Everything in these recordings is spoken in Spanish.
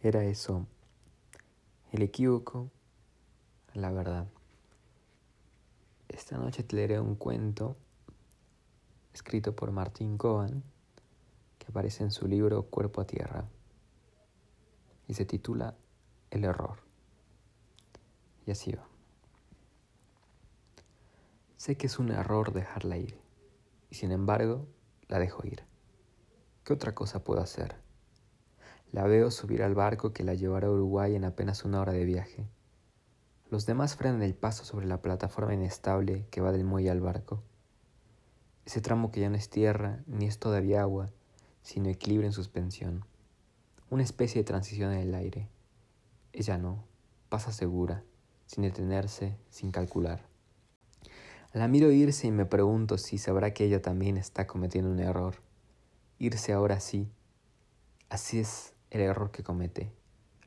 Era eso, el equívoco, la verdad. Esta noche te leeré un cuento escrito por Martín Cohen que aparece en su libro Cuerpo a Tierra y se titula El error. Y así va. Sé que es un error dejarla ir y sin embargo la dejo ir. ¿Qué otra cosa puedo hacer? La veo subir al barco que la llevará a Uruguay en apenas una hora de viaje. Los demás frenan el paso sobre la plataforma inestable que va del muelle al barco. Ese tramo que ya no es tierra ni es todavía agua, sino equilibrio en suspensión. Una especie de transición en el aire. Ella no, pasa segura, sin detenerse, sin calcular. La miro irse y me pregunto si sabrá que ella también está cometiendo un error. Irse ahora sí. Así es el error que comete.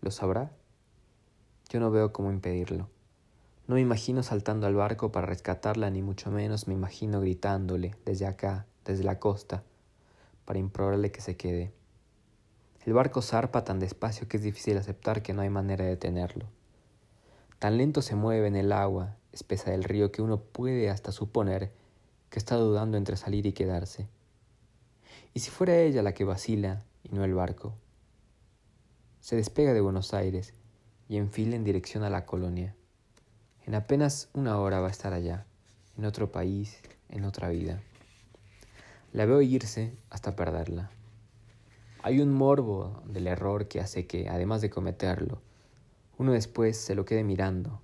¿Lo sabrá? Yo no veo cómo impedirlo. No me imagino saltando al barco para rescatarla, ni mucho menos me imagino gritándole desde acá, desde la costa, para implorarle que se quede. El barco zarpa tan despacio que es difícil aceptar que no hay manera de detenerlo. Tan lento se mueve en el agua espesa del río que uno puede hasta suponer que está dudando entre salir y quedarse. ¿Y si fuera ella la que vacila y no el barco? Se despega de Buenos Aires y enfila en dirección a la colonia. En apenas una hora va a estar allá, en otro país, en otra vida. La veo irse hasta perderla. Hay un morbo del error que hace que, además de cometerlo, uno después se lo quede mirando,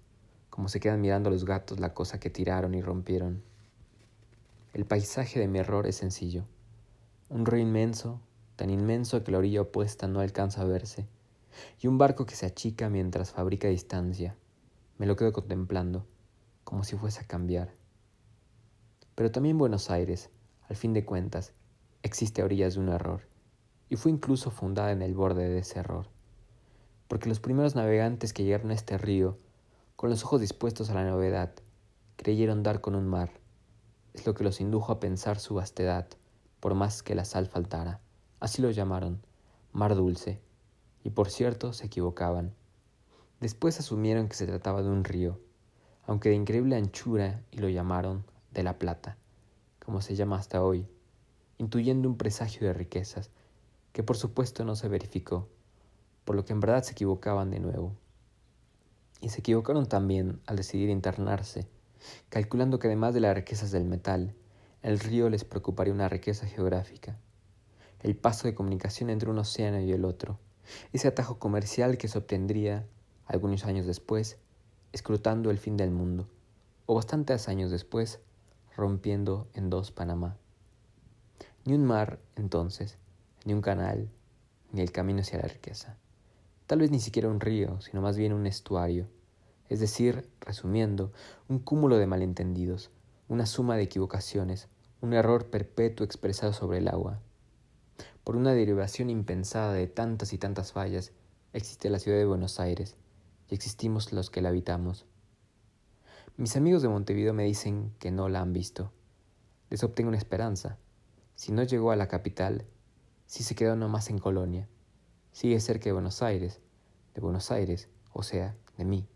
como se quedan mirando los gatos la cosa que tiraron y rompieron. El paisaje de mi error es sencillo. Un río inmenso, tan inmenso que la orilla opuesta no alcanza a verse, y un barco que se achica mientras fabrica distancia. Me lo quedo contemplando, como si fuese a cambiar. Pero también Buenos Aires, al fin de cuentas, existe a orillas de un error, y fue incluso fundada en el borde de ese error. Porque los primeros navegantes que llegaron a este río, con los ojos dispuestos a la novedad, creyeron dar con un mar. Es lo que los indujo a pensar su vastedad, por más que la sal faltara. Así lo llamaron, mar dulce, y por cierto se equivocaban. Después asumieron que se trataba de un río, aunque de increíble anchura, y lo llamaron de la Plata, como se llama hasta hoy, intuyendo un presagio de riquezas, que por supuesto no se verificó, por lo que en verdad se equivocaban de nuevo. Y se equivocaron también al decidir internarse, calculando que además de las riquezas del metal, el río les preocuparía una riqueza geográfica, el paso de comunicación entre un océano y el otro, ese atajo comercial que se obtendría, algunos años después, escrutando el fin del mundo, o bastantes años después, rompiendo en dos Panamá. Ni un mar, entonces, ni un canal, ni el camino hacia la riqueza. Tal vez ni siquiera un río, sino más bien un estuario, es decir, resumiendo, un cúmulo de malentendidos, una suma de equivocaciones, un error perpetuo expresado sobre el agua, por una derivación impensada de tantas y tantas fallas, existe la ciudad de Buenos Aires y existimos los que la habitamos. Mis amigos de Montevideo me dicen que no la han visto. Les obtengo una esperanza. Si no llegó a la capital, si se quedó nomás en Colonia, sigue cerca de Buenos Aires, de Buenos Aires, o sea, de mí.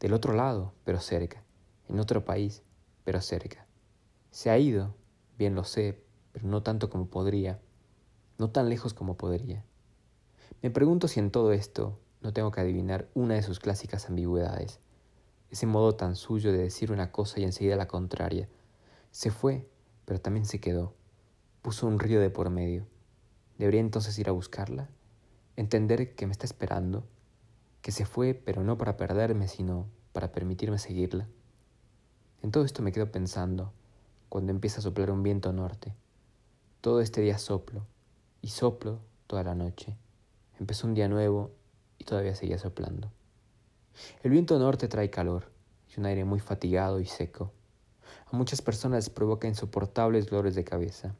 Del otro lado, pero cerca, en otro país, pero cerca. Se ha ido, bien lo sé, pero no tanto como podría no tan lejos como podría. Me pregunto si en todo esto no tengo que adivinar una de sus clásicas ambigüedades, ese modo tan suyo de decir una cosa y enseguida la contraria. Se fue, pero también se quedó. Puso un río de por medio. ¿Debería entonces ir a buscarla? ¿Entender que me está esperando? ¿Que se fue, pero no para perderme, sino para permitirme seguirla? En todo esto me quedo pensando, cuando empieza a soplar un viento norte. Todo este día soplo, y soplo toda la noche. Empezó un día nuevo y todavía seguía soplando. El viento norte trae calor y un aire muy fatigado y seco. A muchas personas provoca insoportables dolores de cabeza.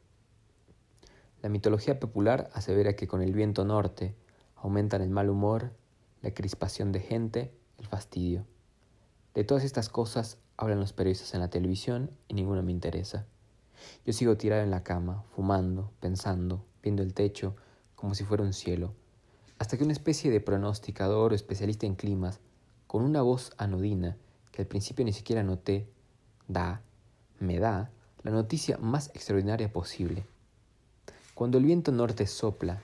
La mitología popular asevera que con el viento norte aumentan el mal humor, la crispación de gente, el fastidio. De todas estas cosas hablan los periodistas en la televisión y ninguna me interesa. Yo sigo tirado en la cama, fumando, pensando, viendo el techo como si fuera un cielo, hasta que una especie de pronosticador o especialista en climas, con una voz anodina que al principio ni siquiera noté, da, me da, la noticia más extraordinaria posible. Cuando el viento norte sopla,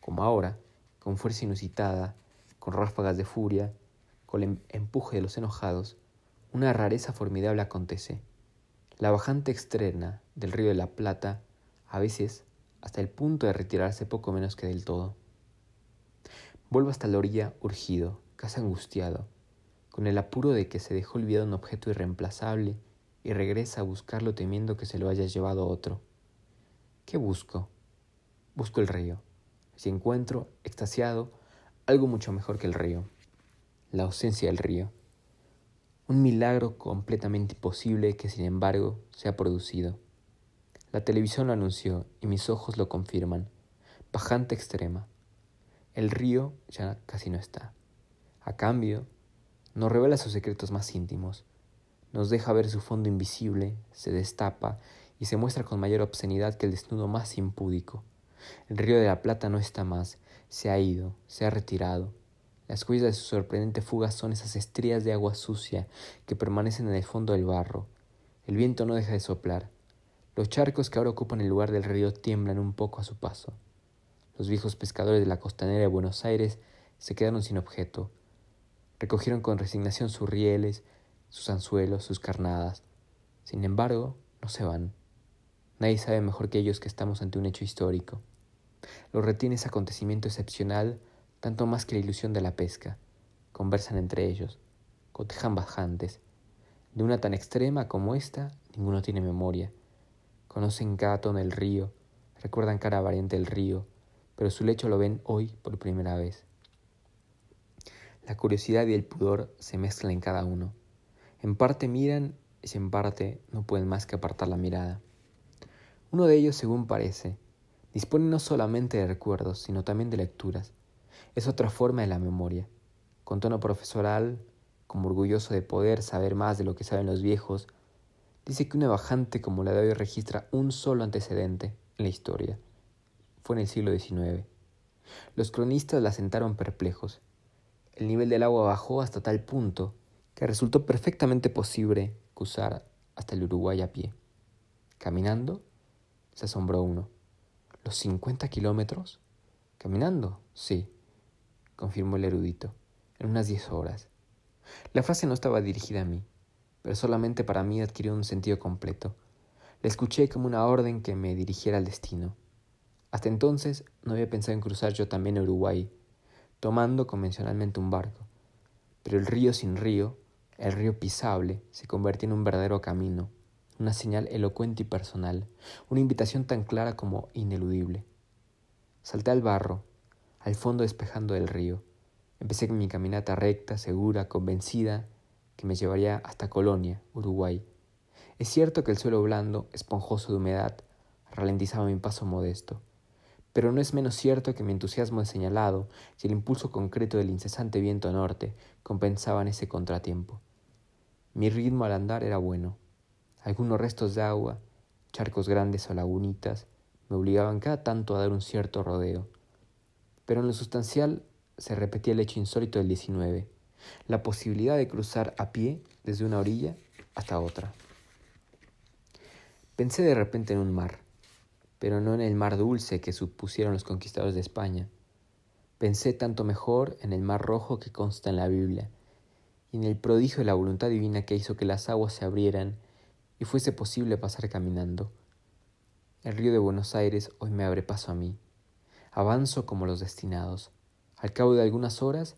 como ahora, con fuerza inusitada, con ráfagas de furia, con el em-, empuje de los enojados, una rareza formidable acontece. La bajante extrema del río de la Plata, a veces hasta el punto de retirarse poco menos que del todo. Vuelvo hasta la orilla urgido, casi angustiado, con el apuro de que se dejó olvidado un objeto irreemplazable y regresa a buscarlo temiendo que se lo haya llevado otro. ¿Qué busco? Busco el río. Si encuentro, extasiado, algo mucho mejor que el río. La ausencia del río. Un milagro completamente imposible que sin embargo se ha producido. La televisión lo anunció y mis ojos lo confirman. Bajante extrema. El río ya casi no está. A cambio, nos revela sus secretos más íntimos. Nos deja ver su fondo invisible, se destapa y se muestra con mayor obscenidad que el desnudo más impúdico. El río de la Plata no está más, se ha ido, se ha retirado. Las huellas de su sorprendente fuga son esas estrías de agua sucia que permanecen en el fondo del barro. El viento no deja de soplar. Los charcos que ahora ocupan el lugar del río tiemblan un poco a su paso. Los viejos pescadores de la costanera de Buenos Aires se quedaron sin objeto. Recogieron con resignación sus rieles, sus anzuelos, sus carnadas. Sin embargo, no se van. Nadie sabe mejor que ellos que estamos ante un hecho histórico. Lo retiene ese acontecimiento excepcional tanto más que la ilusión de la pesca. Conversan entre ellos, cotejan bajantes. De una tan extrema como esta, ninguno tiene memoria. Conocen cada tono del río, recuerdan cada variante del río, pero su lecho lo ven hoy por primera vez. La curiosidad y el pudor se mezclan en cada uno. En parte miran y en parte no pueden más que apartar la mirada. Uno de ellos, según parece, dispone no solamente de recuerdos, sino también de lecturas. Es otra forma de la memoria. Con tono profesoral, como orgulloso de poder saber más de lo que saben los viejos, dice que una bajante como la de hoy registra un solo antecedente en la historia. Fue en el siglo XIX. Los cronistas la sentaron perplejos. El nivel del agua bajó hasta tal punto que resultó perfectamente posible cruzar hasta el Uruguay a pie. Caminando, se asombró uno. ¿Los cincuenta kilómetros? ¿Caminando? Sí, confirmó el erudito, en unas diez horas. La frase no estaba dirigida a mí, pero solamente para mí adquirió un sentido completo. La escuché como una orden que me dirigiera al destino. Hasta entonces no había pensado en cruzar yo también Uruguay, tomando convencionalmente un barco. Pero el río sin río, el río pisable, se convertía en un verdadero camino, una señal elocuente y personal, una invitación tan clara como ineludible. Salté al barro, al fondo despejando del río. Empecé mi caminata recta, segura, convencida que me llevaría hasta Colonia, Uruguay. Es cierto que el suelo blando, esponjoso de humedad, ralentizaba mi paso modesto, pero no es menos cierto que mi entusiasmo señalado y el impulso concreto del incesante viento norte compensaban ese contratiempo. Mi ritmo al andar era bueno. Algunos restos de agua, charcos grandes o lagunitas, me obligaban cada tanto a dar un cierto rodeo pero en lo sustancial se repetía el hecho insólito del 19, la posibilidad de cruzar a pie desde una orilla hasta otra. Pensé de repente en un mar, pero no en el mar dulce que supusieron los conquistadores de España. Pensé tanto mejor en el mar rojo que consta en la Biblia, y en el prodigio de la voluntad divina que hizo que las aguas se abrieran y fuese posible pasar caminando. El río de Buenos Aires hoy me abre paso a mí. Avanzo como los destinados. Al cabo de algunas horas,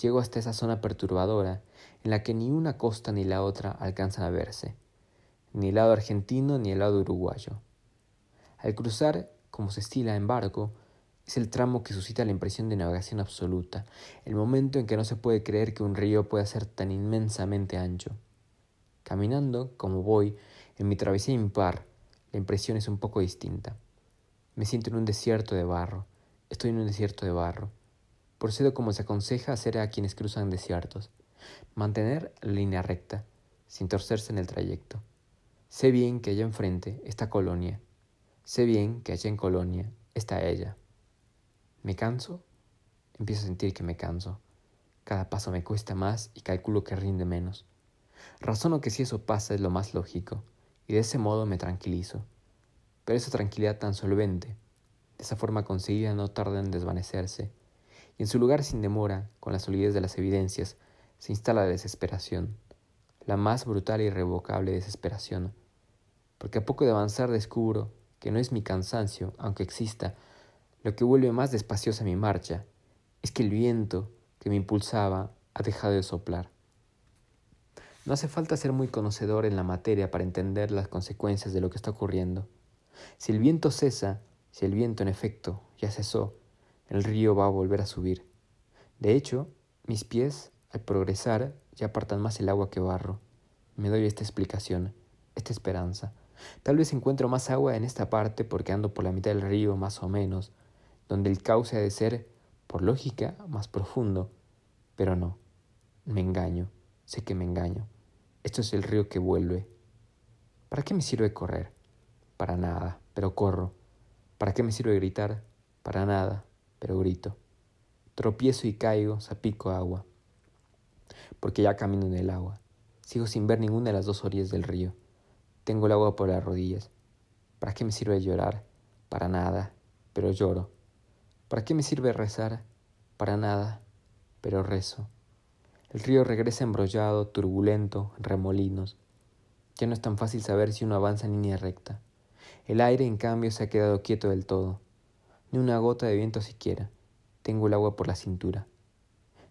llego hasta esa zona perturbadora en la que ni una costa ni la otra alcanzan a verse, ni el lado argentino ni el lado uruguayo. Al cruzar, como se estila en barco, es el tramo que suscita la impresión de navegación absoluta, el momento en que no se puede creer que un río pueda ser tan inmensamente ancho. Caminando, como voy, en mi travesía impar, la impresión es un poco distinta. Me siento en un desierto de barro. Estoy en un desierto de barro. Procedo como se aconseja hacer a quienes cruzan desiertos. Mantener la línea recta, sin torcerse en el trayecto. Sé bien que allá enfrente está Colonia. Sé bien que allá en Colonia está ella. ¿Me canso? empiezo a sentir que me canso. Cada paso me cuesta más y calculo que rinde menos. Razono que si eso pasa es lo más lógico, y de ese modo me tranquilizo. Pero esa tranquilidad tan solvente, de esa forma conseguida no tarda en desvanecerse, y en su lugar sin demora, con la solidez de las evidencias, se instala la desesperación, la más brutal e irrevocable desesperación, porque a poco de avanzar descubro que no es mi cansancio, aunque exista, lo que vuelve más despaciosa mi marcha, es que el viento que me impulsaba ha dejado de soplar. No hace falta ser muy conocedor en la materia para entender las consecuencias de lo que está ocurriendo. Si el viento cesa, si el viento en efecto ya cesó, el río va a volver a subir. De hecho, mis pies, al progresar, ya apartan más el agua que barro. Me doy esta explicación, esta esperanza. Tal vez encuentro más agua en esta parte porque ando por la mitad del río más o menos, donde el cauce ha de ser, por lógica, más profundo. Pero no, me engaño, sé que me engaño. Esto es el río que vuelve. ¿Para qué me sirve correr? Para nada, pero corro. ¿Para qué me sirve gritar? Para nada, pero grito. Tropiezo y caigo, zapico agua. Porque ya camino en el agua. Sigo sin ver ninguna de las dos orillas del río. Tengo el agua por las rodillas. ¿Para qué me sirve llorar? Para nada, pero lloro. ¿Para qué me sirve rezar? Para nada, pero rezo. El río regresa embrollado, turbulento, en remolinos. Ya no es tan fácil saber si uno avanza en línea recta. El aire, en cambio, se ha quedado quieto del todo. Ni una gota de viento siquiera. Tengo el agua por la cintura.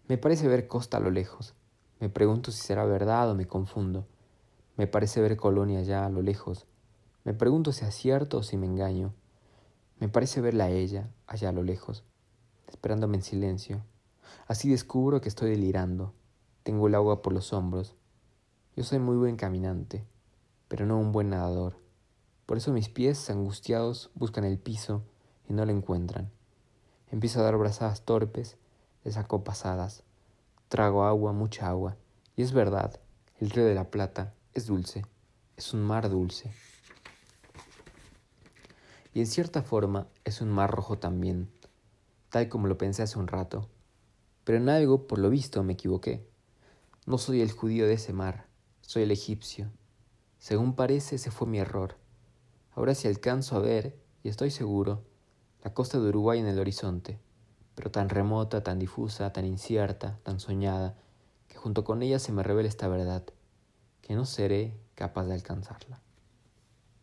Me parece ver costa a lo lejos. Me pregunto si será verdad o me confundo. Me parece ver colonia allá a lo lejos. Me pregunto si acierto o si me engaño. Me parece verla a ella, allá a lo lejos, esperándome en silencio. Así descubro que estoy delirando. Tengo el agua por los hombros. Yo soy muy buen caminante, pero no un buen nadador. Por eso mis pies, angustiados, buscan el piso y no lo encuentran. Empiezo a dar brazadas torpes, les saco pasadas. Trago agua, mucha agua. Y es verdad, el río de la Plata es dulce, es un mar dulce. Y en cierta forma es un mar rojo también, tal como lo pensé hace un rato. Pero en algo, por lo visto, me equivoqué. No soy el judío de ese mar, soy el egipcio. Según parece, ese fue mi error. Ahora si alcanzo a ver, y estoy seguro, la costa de Uruguay en el horizonte, pero tan remota, tan difusa, tan incierta, tan soñada, que junto con ella se me revela esta verdad que no seré capaz de alcanzarla.